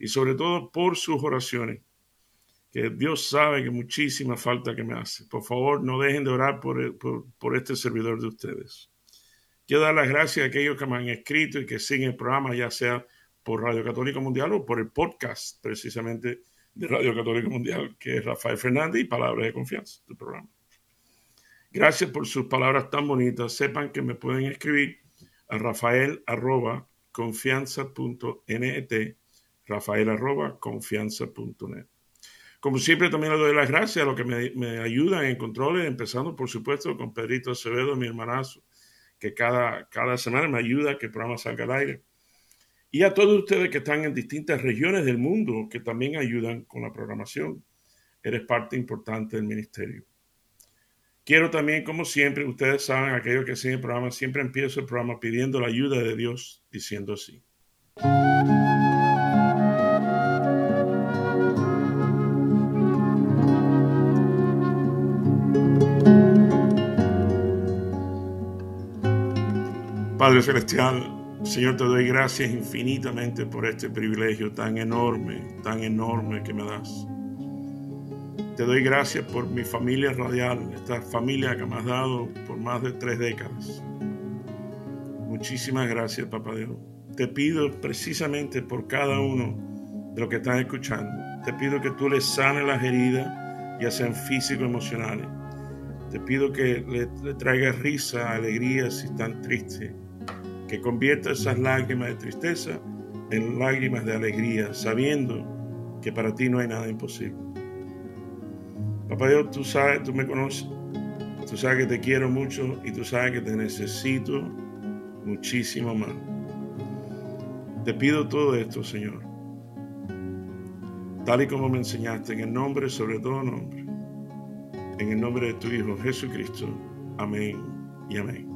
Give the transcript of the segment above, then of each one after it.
y sobre todo por sus oraciones, que Dios sabe que muchísima falta que me hace. Por favor, no dejen de orar por, por, este servidor de ustedes. Quiero dar las gracias a aquellos que me han escrito y que siguen el programa, ya sea por Radio Católica Mundial o por el podcast precisamente de Radio Católica Mundial, que es Rafael Fernández y Palabras de Confianza, tu programa. Gracias por sus palabras tan bonitas. Sepan que me pueden escribir a rafael rafael arroba confianza.net. Como siempre, también le doy las gracias a los que me, ayudan en controles, empezando, por supuesto, con Pedrito Acevedo, mi hermanazo, que cada, cada semana me ayuda a que el programa salga al aire. Y a todos ustedes que están en distintas regiones del mundo, que también ayudan con la programación. Eres parte importante del ministerio. Quiero también, como siempre, ustedes saben, aquellos que siguen el programa, siempre empiezo el programa pidiendo la ayuda de Dios, diciendo así. Padre Celestial, Señor, te doy gracias infinitamente por este privilegio tan enorme, tan enorme que me das. Te doy gracias por mi familia radial, esta familia que me has dado por más de tres décadas. Muchísimas gracias, Papá Dios. Te pido precisamente por cada uno de los que están escuchando. Te pido que tú les sanes las heridas, ya sean físico emocionales. Te pido que le, le traigas risa, alegría si están tristes que convierta esas lágrimas de tristeza en lágrimas de alegría, sabiendo que para ti no hay nada imposible. Papá Dios, tú sabes, tú me conoces, tú sabes que te quiero mucho y tú sabes que te necesito muchísimo más. Te pido todo esto, Señor, tal y como me enseñaste, en el nombre, sobre todo nombre, en el nombre de tu Hijo Jesucristo. Amén y amén.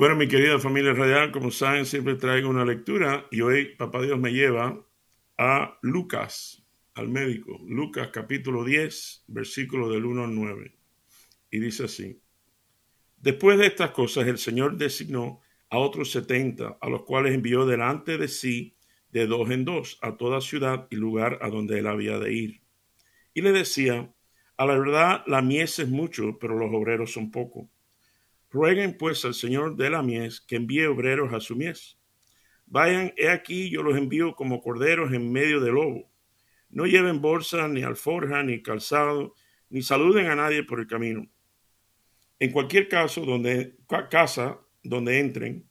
Bueno, mi querida familia radial, como saben, siempre traigo una lectura y hoy Papá Dios me lleva a Lucas, al médico. Lucas capítulo 10, versículo del 1 al 9. Y dice así. Después de estas cosas, el Señor designó a otros setenta, a los cuales envió delante de sí de dos en dos a toda ciudad y lugar a donde él había de ir. Y le decía, a la verdad la mies es mucho, pero los obreros son pocos. Rueguen pues al Señor de la mies que envíe obreros a su mies. Vayan, he aquí, yo los envío como corderos en medio del lobo. No lleven bolsa, ni alforja, ni calzado, ni saluden a nadie por el camino. En cualquier caso, donde casa donde entren,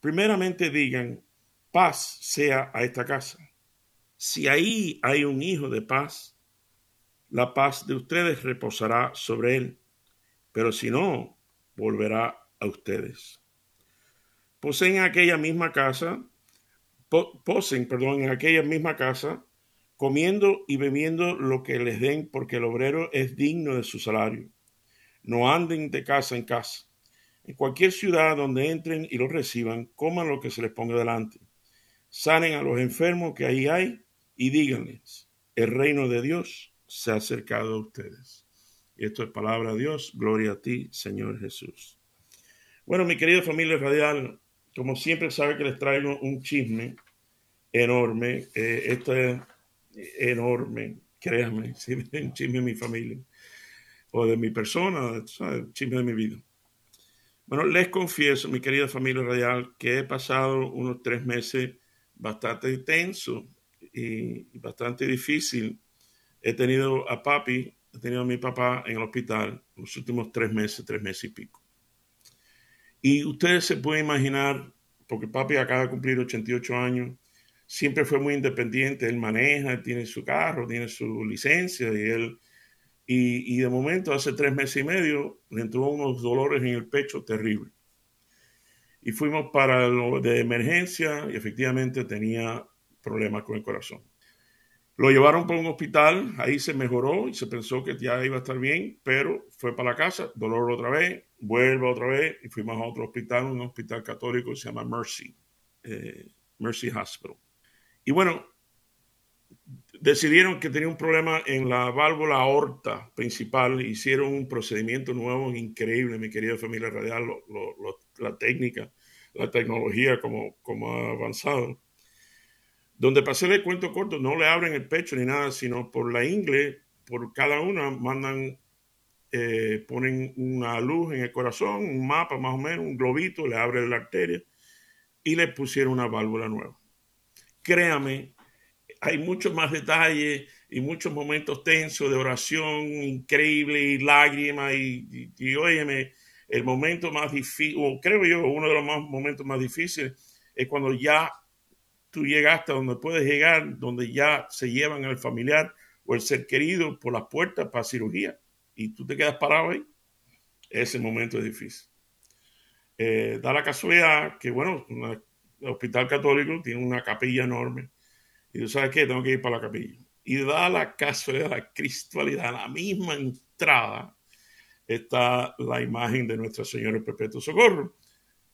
primeramente digan, paz sea a esta casa. Si ahí hay un hijo de paz, la paz de ustedes reposará sobre él. Pero si no, volverá a ustedes. Poseen aquella misma casa, posen, perdón, en aquella misma casa, comiendo y bebiendo lo que les den, porque el obrero es digno de su salario. No anden de casa en casa. En cualquier ciudad donde entren y los reciban, coman lo que se les ponga delante. Sanen a los enfermos que ahí hay y díganles, el reino de Dios se ha acercado a ustedes. Y esto es palabra de Dios. Gloria a ti, Señor Jesús. Bueno, mi querida familia radial, como siempre sabe que les traigo un chisme enorme. Eh, esto es enorme, créanme, un chisme de mi familia o de mi persona, chisme de mi vida. Bueno, les confieso, mi querida familia radial, que he pasado unos tres meses bastante tenso y bastante difícil. He tenido a papi he tenido a mi papá en el hospital los últimos tres meses, tres meses y pico. Y ustedes se pueden imaginar, porque papi acaba de cumplir 88 años, siempre fue muy independiente, él maneja, él tiene su carro, tiene su licencia y él Y, y, de momento, hace tres meses y medio, le entró unos dolores en el pecho terribles. Y fuimos para lo de emergencia y efectivamente tenía problemas con el corazón. Lo llevaron para un hospital, ahí se mejoró y se pensó que ya iba a estar bien, pero fue para la casa, dolor otra vez, vuelve otra vez y fuimos a otro hospital, un hospital católico que se llama Mercy, eh, Mercy Hospital. Y bueno, decidieron que tenía un problema en la válvula aorta principal, hicieron un procedimiento nuevo increíble, mi querida familia radial, la técnica, la tecnología como, como ha avanzado donde pasé el cuento corto, no le abren el pecho ni nada, sino por la ingle, por cada una mandan, eh, ponen una luz en el corazón, un mapa más o menos, un globito, le abren la arteria y le pusieron una válvula nueva. Créame, hay muchos más detalles y muchos momentos tensos de oración increíble y lágrimas y, y, el momento más difícil, o creo yo, uno de los más momentos más difíciles es cuando ya tú llegas hasta donde puedes llegar, donde ya se llevan al familiar o el ser querido por las puertas para cirugía y tú te quedas parado ahí, ese momento es difícil. Eh, da la casualidad que, bueno, el hospital católico tiene una capilla enorme y tú sabes que tengo que ir para la capilla. Y da la casualidad, la cristualidad, la misma entrada está la imagen de Nuestra Señora Perpetuo Socorro,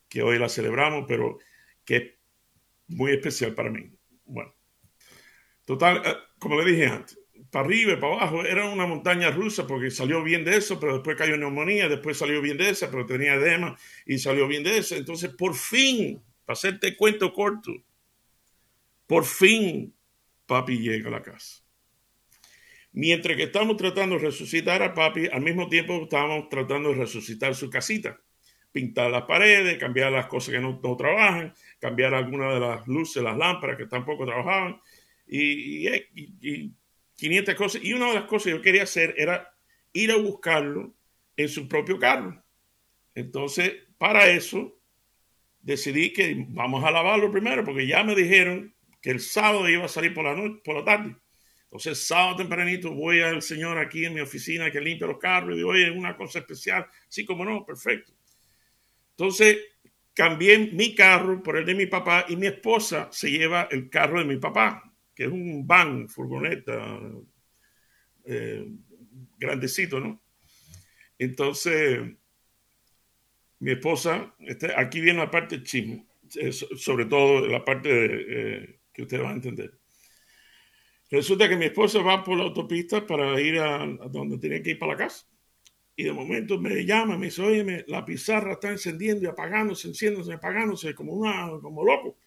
que hoy la celebramos, pero que muy especial para mí. Bueno, total, eh, como le dije antes, para arriba y para abajo era una montaña rusa porque salió bien de eso, pero después cayó neumonía, después salió bien de esa, pero tenía edema y salió bien de esa. Entonces, por fin, para hacerte cuento corto, por fin papi llega a la casa. Mientras que estamos tratando de resucitar a papi, al mismo tiempo estábamos tratando de resucitar su casita pintar las paredes, cambiar las cosas que no, trabajan, cambiar algunas de las luces, las lámparas que tampoco trabajaban y, y, 500 cosas. Y una de las cosas que yo quería hacer era ir a buscarlo en su propio carro. Entonces, para eso, decidí que vamos a lavarlo primero, porque ya me dijeron que el sábado iba a salir por la, noche, por la tarde. Entonces, sábado tempranito voy al señor aquí en mi oficina que limpia los carros y digo, oye, una cosa especial. Sí, como no, perfecto. Entonces, cambié mi carro por el de mi papá y mi esposa se lleva el carro de mi papá, que es un van, furgoneta, eh, grandecito, ¿no? Entonces, mi esposa, este, aquí viene la parte chismo, eh, sobre todo la parte eh, que ustedes van a entender. Resulta que mi esposa va por la autopista para ir a, a donde tenía que ir para la casa. Y de momento me llama, me dice, oye, la pizarra está encendiendo y apagándose, encendiéndose, apagándose, como, una, como loco.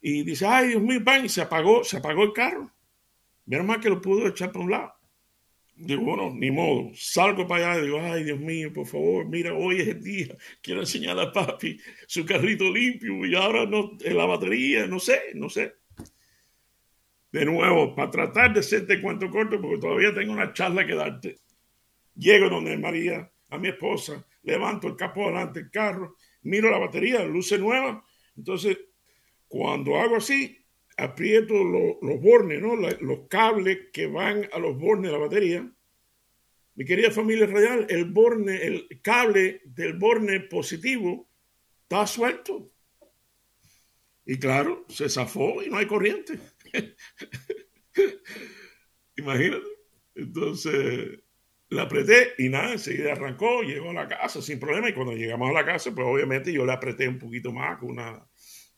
Y dice, ay, Dios mío, pan, y se apagó, se apagó el carro. Menos mal que lo pudo echar para un lado. Digo, bueno, ni modo. Salgo para allá y digo, ay, Dios mío, por favor, mira, hoy es el día. Quiero enseñar a papi su carrito limpio y ahora no, en la batería, no sé, no sé. De nuevo, para tratar de hacerte cuento corto, porque todavía tengo una charla que darte. Llego donde María, a mi esposa, levanto el capó delante del carro, miro la batería, luce nueva. Entonces, cuando hago así, aprieto los bornes, ¿no? los cables que van a los bornes de la batería. Mi querida familia radial, el borne, el cable del borne positivo está suelto. Y claro, se zafó y no hay corriente. Imagínate. Entonces, la apreté y nada, enseguida arrancó, llegó a la casa sin problema y cuando llegamos a la casa, pues obviamente yo le apreté un poquito más con una,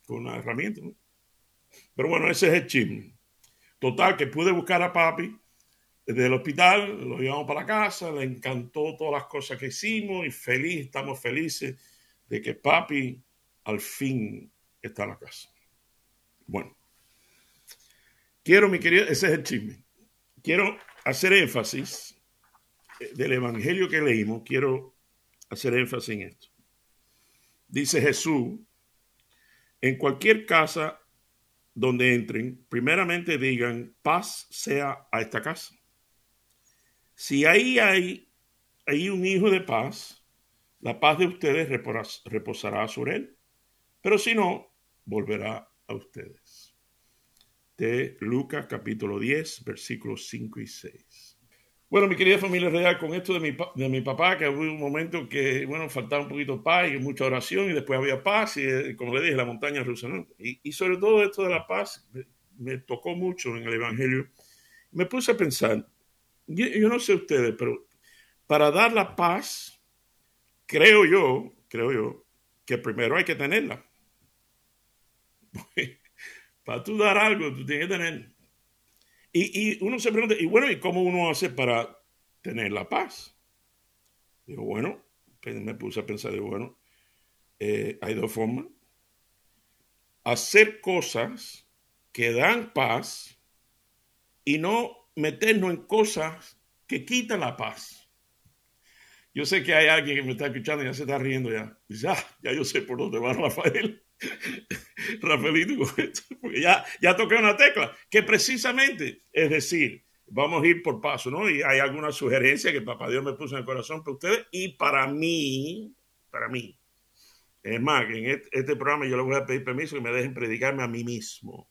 con una herramienta. Pero bueno, ese es el chisme. Total, que pude buscar a papi desde el hospital, lo llevamos para la casa, le encantó todas las cosas que hicimos y feliz, estamos felices de que papi al fin está en la casa. Bueno, quiero, mi querido, ese es el chisme. Quiero hacer énfasis del Evangelio que leímos, quiero hacer énfasis en esto. Dice Jesús, en cualquier casa donde entren, primeramente digan, paz sea a esta casa. Si ahí hay, hay un hijo de paz, la paz de ustedes reposará sobre él, pero si no, volverá a ustedes. De Lucas capítulo 10, versículos 5 y 6. Bueno, mi querida familia real, con esto de mi, de mi papá, que hubo un momento que, bueno, faltaba un poquito de paz y mucha oración, y después había paz, y eh, como le dije, la montaña rusa, ¿no? Y, sobre todo esto de la paz, me, me, tocó mucho en el Evangelio. Me puse a pensar, yo, yo no sé ustedes, pero para dar la paz, creo yo, creo yo, que primero hay que tenerla. para tú dar algo, tú tienes que tener. Y, y, uno se pregunta, y bueno, ¿y cómo uno hace para tener la paz? Digo, bueno, me puse a pensar, digo, bueno, eh, hay dos formas. Hacer cosas que dan paz y no meternos en cosas que quitan la paz. Yo sé que hay alguien que me está escuchando y ya se está riendo ya. Dice, ah, ya yo sé por dónde va Rafael. Rafaelito, ya, ya toqué una tecla, que precisamente, es decir, vamos a ir por paso, ¿no? Y hay alguna sugerencia que Papá Dios me puso en el corazón para ustedes y para mí, para mí. Es más, en este, programa yo le voy a pedir permiso que me dejen predicarme a mí mismo.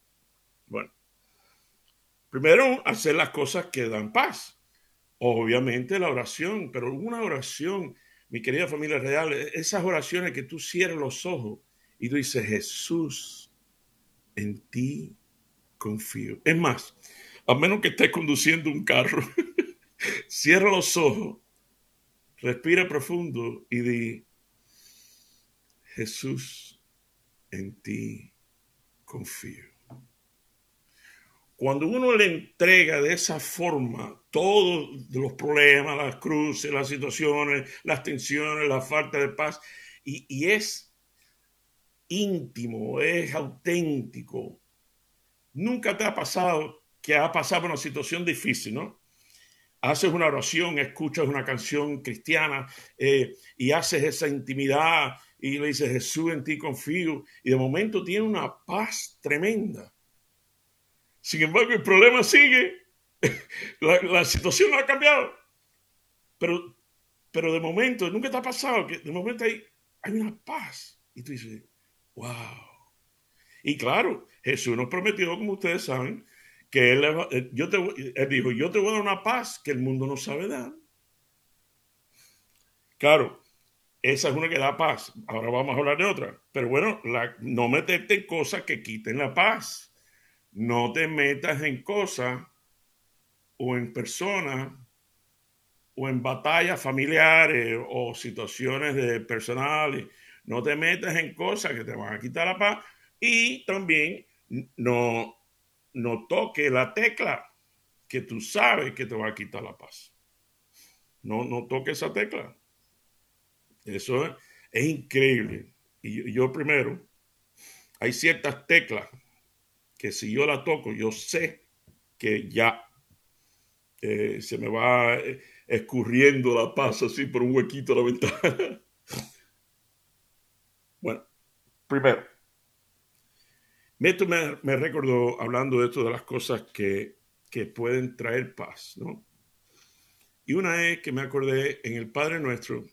Bueno, primero, hacer las cosas que dan paz. Obviamente la oración, pero una oración, mi querida familia real, esas oraciones que tú cierras los ojos y tú dices, Jesús, en ti confío. Es más, a menos que estés conduciendo un carro, cierra los ojos, respira profundo y di, Jesús, en ti confío. Cuando uno le entrega de esa forma todos los problemas, las cruces, las situaciones, las tensiones, la falta de paz, y, y es íntimo, es auténtico. Nunca te ha pasado que ha pasado una situación difícil, ¿no? Haces una oración, escuchas una canción cristiana eh, y haces esa intimidad y le dices, Jesús, en ti confío, y de momento tiene una paz tremenda. Sin embargo, el problema sigue, la, situación no ha cambiado, pero, pero de momento, nunca te ha pasado que de momento hay, hay una paz y tú dices, Wow. Y claro, Jesús nos prometió, como ustedes saben, que él, eh, yo te, dijo, yo te voy a dar una paz que el mundo no sabe dar. Claro, esa es una que da paz. Ahora vamos a hablar de otra. Pero bueno, no meterte en cosas que quiten la paz. No te metas en cosas o en personas o en batallas familiares o situaciones de personales no te metas en cosas que te van a quitar la paz y también no, no toque la tecla que tú sabes que te va a quitar la paz. No, no toque esa tecla. Eso es, increíble. Y yo, primero, hay ciertas teclas que si yo la toco, yo sé que ya eh, se me va eh, escurriendo la paz así por un huequito a la ventana. Bueno, primero, esto me, me, recordó hablando de esto las cosas que, que pueden traer paz, ¿no? Y una es que me acordé en el Padre Nuestro,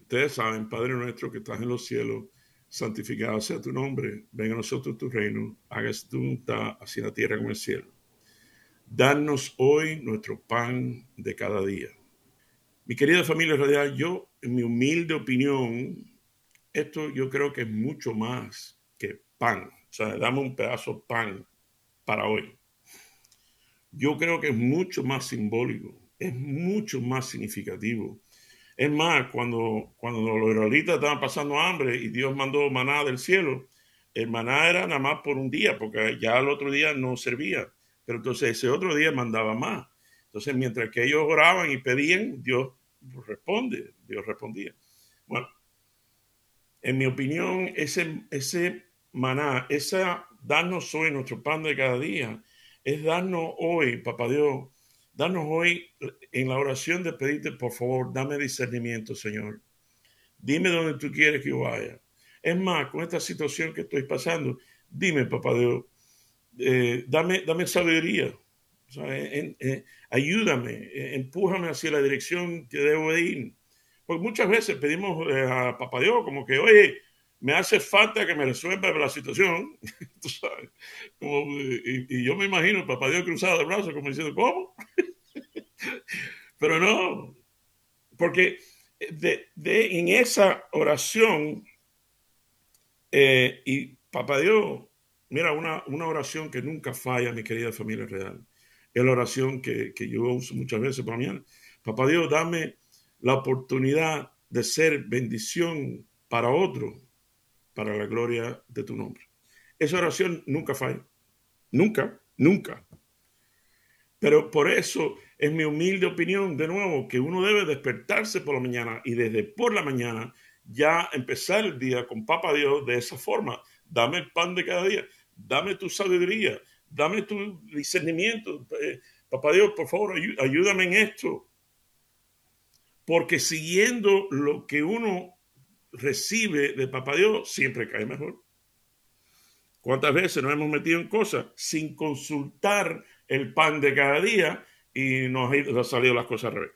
ustedes saben, Padre Nuestro que estás en los cielos, santificado sea tu nombre, venga a nosotros tu reino, hagas tu voluntad así en la tierra como en el cielo. Danos hoy nuestro pan de cada día. Mi querida familia radial, yo, en mi humilde opinión, esto yo creo que es mucho más que pan. O sea, dame un pedazo de pan para hoy. Yo creo que es mucho más simbólico, es mucho más significativo. Es más, cuando, cuando los israelitas estaban pasando hambre y Dios mandó maná del cielo, el maná era nada más por un día, porque ya el otro día no servía. Pero entonces ese otro día mandaba más. Entonces, mientras que ellos oraban y pedían, Dios responde, Dios respondía. Bueno, en mi opinión, ese, ese maná, esa darnos hoy nuestro pan de cada día, es darnos hoy, papá Dios, darnos hoy en la oración de pedirte, por favor, dame discernimiento, Señor. Dime dónde tú quieres que yo vaya. Es más, con esta situación que estoy pasando, dime, papá Dios, eh, dame, dame sabiduría. Ayúdame, eh, empújame hacia la dirección que debo ir. Porque muchas veces pedimos eh, a Papá Dios como que, oye, me hace falta que me resuelva la situación, tú sabes. y, yo me imagino Papá Dios cruzado de brazos como diciendo, ¿cómo? Pero no, porque de, en esa oración, eh, y Papá Dios, mira, una, una, oración que nunca falla, mi querida familia real, es la oración que, que yo uso muchas veces para mañana. Papá Dios, dame la oportunidad de ser bendición para otro, para la gloria de tu nombre. Esa oración nunca falla, nunca, nunca. Pero por eso es mi humilde opinión, de nuevo, que uno debe despertarse por la mañana y desde por la mañana ya empezar el día con Papa Dios de esa forma. Dame el pan de cada día, dame tu sabiduría, dame tu discernimiento. Eh, Papá Dios, por favor, ayúdame en esto. Porque siguiendo lo que uno recibe de Papá Dios, siempre cae mejor. ¿Cuántas veces nos hemos metido en cosas sin consultar el pan de cada día y nos han salido las cosas al revés?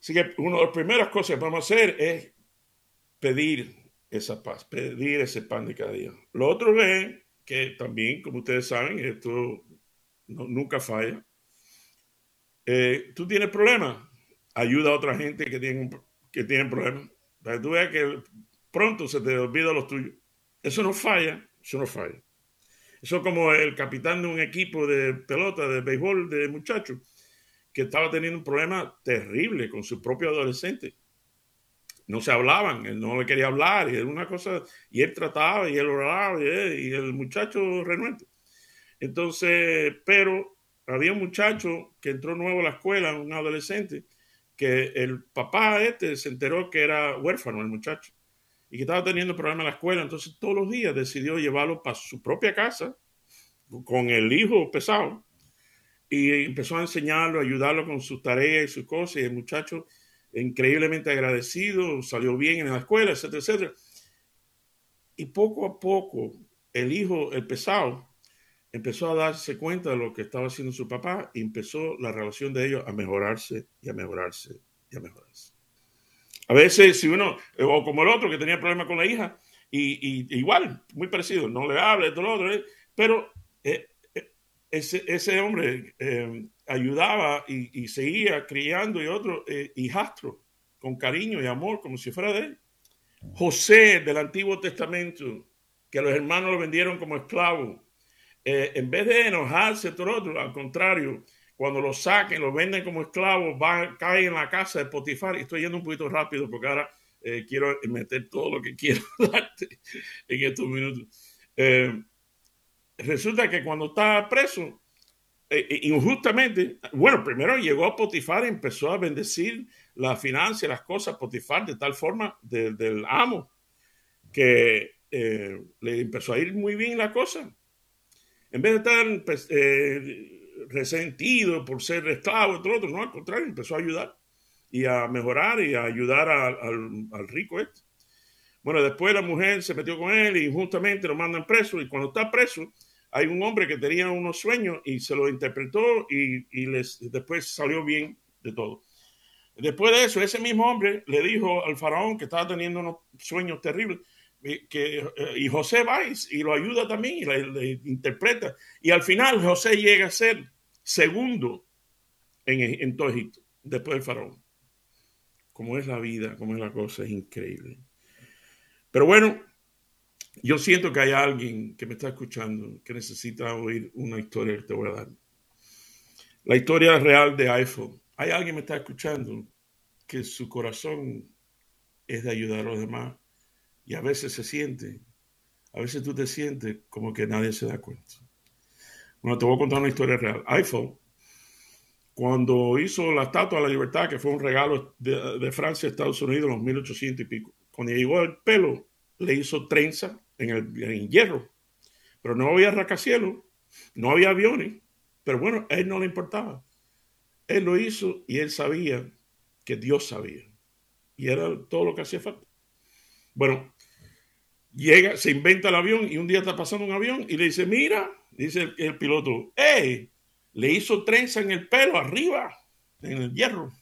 Así que una de las primeras cosas que vamos a hacer es pedir esa paz, pedir ese pan de cada día. Lo otro es que también, como ustedes saben, esto nunca falla. Eh, tú tienes problemas, ayuda a otra gente que tienen, que tienen problemas. Para que tú veas que pronto se te olvida los tuyos. Eso no falla. Eso no falla. Eso es como el capitán de un equipo de pelota, de béisbol, de muchachos, que estaba teniendo un problema terrible con su propio adolescente. No se hablaban, él no le quería hablar, y era una cosa, y él trataba, y él oraba, y, el muchacho renuente. Entonces, pero había un muchacho que entró nuevo a la escuela, un adolescente, que el papá este se enteró que era huérfano el muchacho y que estaba teniendo problemas en la escuela, entonces todos los días decidió llevarlo para su propia casa con el hijo pesado y empezó a enseñarlo, a ayudarlo con sus tareas y sus cosas y el muchacho increíblemente agradecido, salió bien en la escuela, etcétera, etcétera. Y poco a poco el hijo, el pesado, empezó a darse cuenta de lo que estaba haciendo su papá y empezó la relación de ellos a mejorarse y a mejorarse y a mejorarse. A veces, si uno, o como el otro que tenía problemas con la hija, y, igual, muy parecido, no le hable, todo lo otro, ¿eh? pero eh, eh, ese, ese, hombre ayudaba y, seguía criando y otro hijastro con cariño y amor, como si fuera de él. José del Antiguo Testamento, que los hermanos lo vendieron como esclavo, en vez de enojarse, todo otro, al contrario, cuando lo saquen, lo venden como esclavos, va, caen en la casa de Potifar. Y estoy yendo un poquito rápido porque ahora eh, quiero meter todo lo que quiero darte en estos minutos. Eh, resulta que cuando está preso, eh, injustamente, bueno, primero llegó a Potifar y empezó a bendecir la financia, las cosas, Potifar, de tal forma del amo, que le empezó a ir muy bien la cosa. En vez de estar pues, resentido por ser esclavo, todo otro, no, al contrario, empezó a ayudar y a mejorar y a ayudar al, rico este. Bueno, después la mujer se metió con él y justamente lo mandan preso y cuando está preso hay un hombre que tenía unos sueños y se lo interpretó y, y les, después salió bien de todo. Después de eso, ese mismo hombre le dijo al faraón que estaba teniendo unos sueños terribles, que, eh, y José va y, lo ayuda también y interpreta. Y al final José llega a ser segundo en, en todo Egipto, después del faraón. Como es la vida, como es la cosa, es increíble. Pero bueno, yo siento que hay alguien que me está escuchando que necesita oír una historia que te voy a dar. La historia real de iPhone. Hay alguien que me está escuchando que su corazón es de ayudar a los demás y a veces se siente, a veces tú te sientes como que nadie se da cuenta. Bueno, te voy a contar una historia real. iPhone, cuando hizo la Estatua de la Libertad, que fue un regalo de, Francia a Estados Unidos en los 1800 y pico, cuando llegó el pelo, le hizo trenza en el hierro. Pero no había rascacielos, no había aviones, pero bueno, a él no le importaba. Él lo hizo y él sabía que Dios sabía. Y era todo lo que hacía falta. Bueno, llega, se inventa el avión y un día está pasando un avión y le dice, mira, dice el, piloto, ¡eh! Le hizo trenza en el pelo arriba, en el hierro.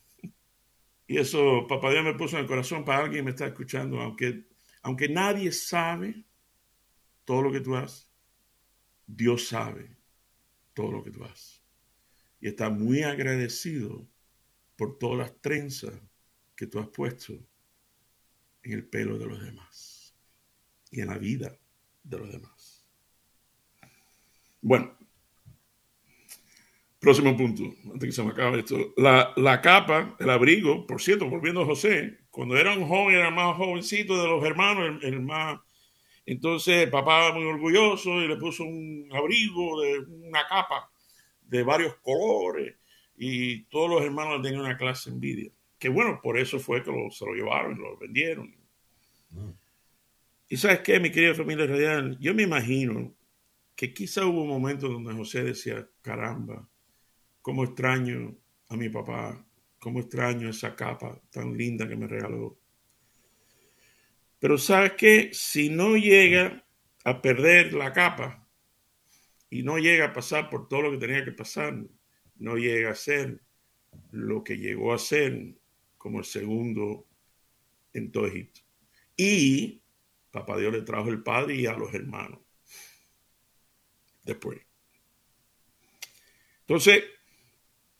Y eso, papá Dios me puso en el corazón para alguien que me está escuchando, aunque, aunque nadie sabe todo lo que tú haces, Dios sabe todo lo que tú haces. Y está muy agradecido por todas las trenzas que tú has puesto en el pelo de los demás y en la vida de los demás. Bueno, próximo punto, antes que se me acabe esto. La, la capa, el abrigo, por cierto, volviendo a José, cuando era un joven, era más jovencito de los hermanos, el, más... Entonces el papá muy orgulloso y le puso un abrigo de una capa de varios colores y todos los hermanos tenían una clase envidia. Que bueno, por eso fue que se lo llevaron, lo vendieron. Y sabes qué, mi querida familia radial, yo me imagino que quizá hubo un momento donde José decía, caramba, cómo extraño a mi papá, cómo extraño esa capa tan linda que me regaló. Pero sabes qué, si no llega a perder la capa y no llega a pasar por todo lo que tenía que pasar, no llega a ser lo que llegó a ser como el segundo en todo Egipto. Y papá Dios le trajo el padre y a los hermanos. Después. Entonces,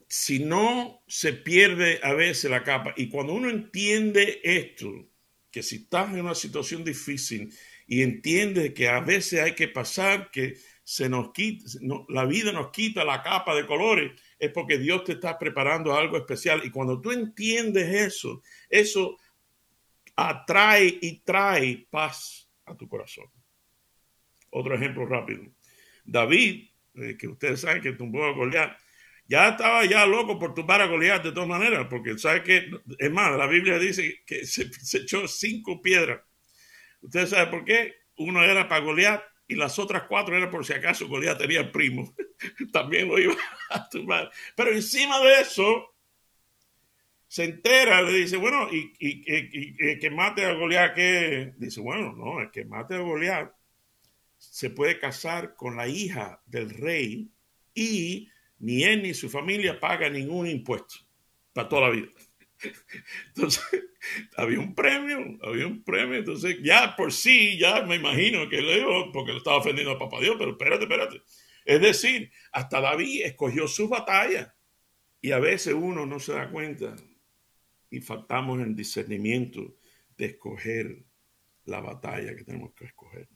si no se pierde a veces la capa, y cuando uno entiende esto, que si estás en una situación difícil y entiende que a veces hay que pasar, que se nos quita, la vida nos quita la capa de colores, es porque Dios te está preparando algo especial. Y cuando tú entiendes eso, eso atrae y trae paz a tu corazón. Otro ejemplo rápido. David, eh, que ustedes saben que tumbó a Goliat, ya estaba ya loco por tumbar a Goliat de todas maneras, porque sabe que, es más, la Biblia dice que se, echó cinco piedras. Ustedes saben por qué? Uno era para Goliat y las otras cuatro eran por si acaso Goliat tenía primo. También lo iba a tumbar. Pero encima de eso, se entera, le dice, bueno, y, que mate a Goliat, que dice, bueno, no, el que mate a Goliat se puede casar con la hija del rey y ni él ni su familia paga ningún impuesto para toda la vida. Entonces, había un premio, había un premio. Entonces, ya por sí, ya me imagino que le digo, porque lo estaba ofendiendo a papá Dios, pero espérate, espérate. Es decir, hasta David escogió su batalla. Y a veces uno no se da cuenta y faltamos el discernimiento de escoger la batalla que tenemos que escoger.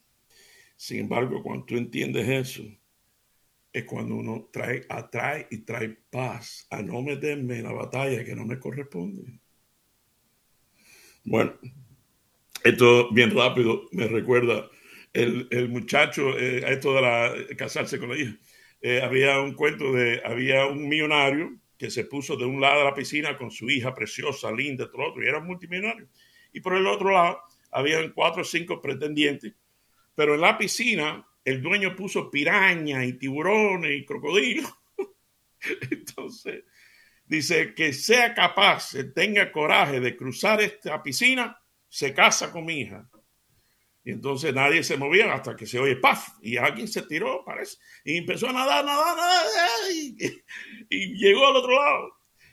Sin embargo, cuando tú entiendes eso, es cuando uno trae, atrae y trae paz a no meterme en la batalla que no me corresponde. Bueno, esto bien rápido me recuerda el, el muchacho, eh, esto de la, casarse con la hija. Eh, había un cuento de, había un millonario que se puso de un lado de la piscina con su hija preciosa, linda, todo otro, y era multimillonario. Y por el otro lado, habían cuatro o cinco pretendientes, pero en la piscina el dueño puso piraña y tiburones y crocodilos. Entonces, dice que sea capaz, tenga coraje de cruzar esta piscina, se casa con mi hija. Y entonces nadie se movía hasta que se oye paf y alguien se tiró, parece, y empezó a nadar, nadar, nadar, y, y llegó al otro lado.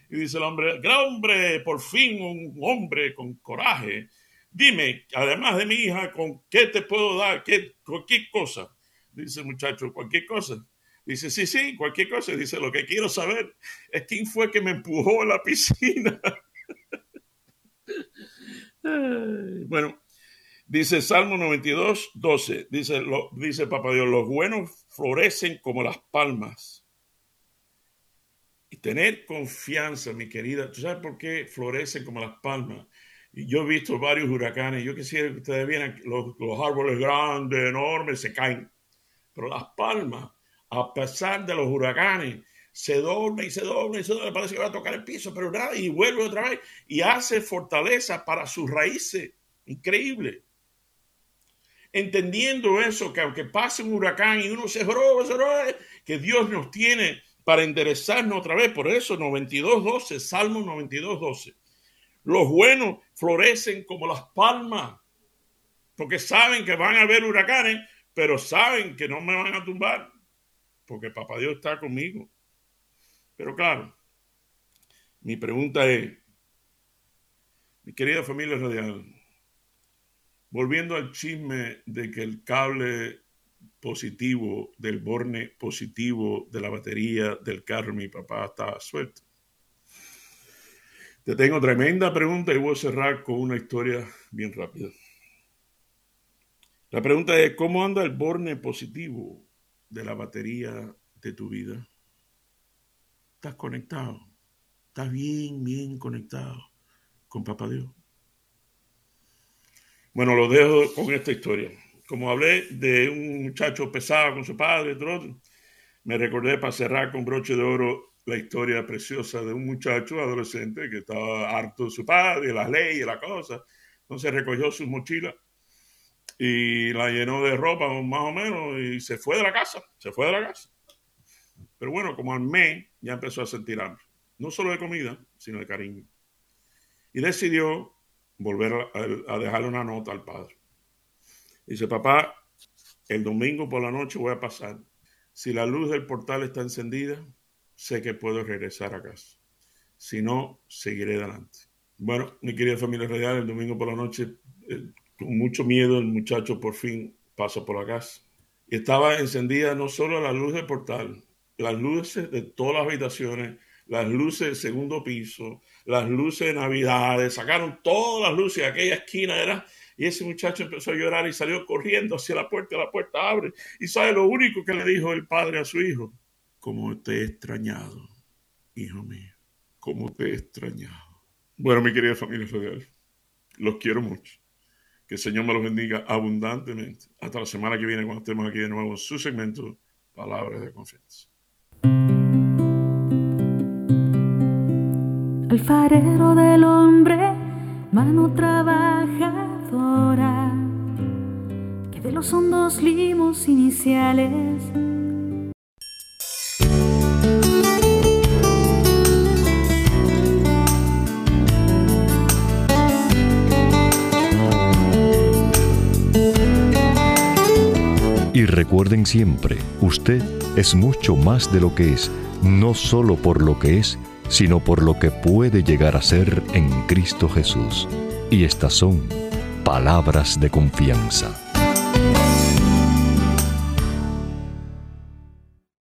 Y dice el hombre, gran hombre, por fin un hombre con coraje. Dime, además de mi hija, ¿con qué te puedo dar? ¿Qué, ¿Cualquier cosa? Dice el muchacho, cualquier cosa. Dice, sí, sí, cualquier cosa. Dice, lo que quiero saber es quién fue que me empujó a la piscina. bueno, Dice Salmo 92, 12. Dice, lo, dice Papá Dios, los buenos florecen como las palmas. Tener confianza, mi querida. ¿Tú sabes por qué florecen como las palmas? Yo he visto varios huracanes. Yo quisiera que ustedes vieran los, los árboles grandes, enormes, se caen. Pero las palmas, a pesar de los huracanes, se dobla y se dobla y se dobla. Parece que va a tocar el piso, pero nada. Y vuelve otra vez. Y hace fortaleza para sus raíces. Increíble entendiendo eso, que aunque pase un huracán y uno se roba, se roba, que Dios nos tiene para enderezarnos otra vez. Por eso 92.12, Salmo 92.12. Los buenos florecen como las palmas, porque saben que van a haber huracanes, pero saben que no me van a tumbar, porque Papá Dios está conmigo. Pero claro, mi pregunta es, mi querida familia radial, Volviendo al chisme de que el cable positivo del borne positivo de la batería del carro mi papá estaba suelto. Te tengo tremenda pregunta y voy a cerrar con una historia bien rápida. La pregunta es, ¿cómo anda el borne positivo de la batería de tu vida? ¿Estás conectado? ¿Estás bien, bien conectado con Papá Dios? Bueno, lo dejo con esta historia. Como hablé de un muchacho pesado con su padre, me recordé para cerrar con broche de oro la historia preciosa de un muchacho adolescente que estaba harto de su padre, las leyes, la cosa. Entonces recogió su mochila y la llenó de ropa más o menos y se fue de la casa, se fue de la casa. Pero bueno, como al mes ya empezó a sentir hambre, no solo de comida, sino de cariño. Y decidió volver a, a dejarle una nota al padre. Dice, papá, el domingo por la noche voy a pasar. Si la luz del portal está encendida, sé que puedo regresar a casa. Si no, seguiré adelante. Bueno, mi querida familia radial, el domingo por la noche, eh, con mucho miedo, el muchacho por fin pasó por la casa. Estaba encendida no solo la luz del portal, las luces de todas las habitaciones, las luces del segundo piso, las luces de Navidades, sacaron todas las luces de aquella esquina, era, y ese muchacho empezó a llorar y salió corriendo hacia la puerta, la puerta abre, y sabe lo único que le dijo el padre a su hijo, como te he extrañado, hijo mío, como te he extrañado. Bueno, mi querida familia federal, los quiero mucho. Que el Señor me los bendiga abundantemente. Hasta la semana que viene, cuando estemos aquí de nuevo en su segmento, Palabras de Confianza. Alfarero del hombre, mano trabajadora, que de los hondos limos iniciales. Y recuerden siempre, usted es mucho más de lo que es, no solo por lo que es, sino por lo que puede llegar a ser en Cristo Jesús. Y estas son palabras de confianza.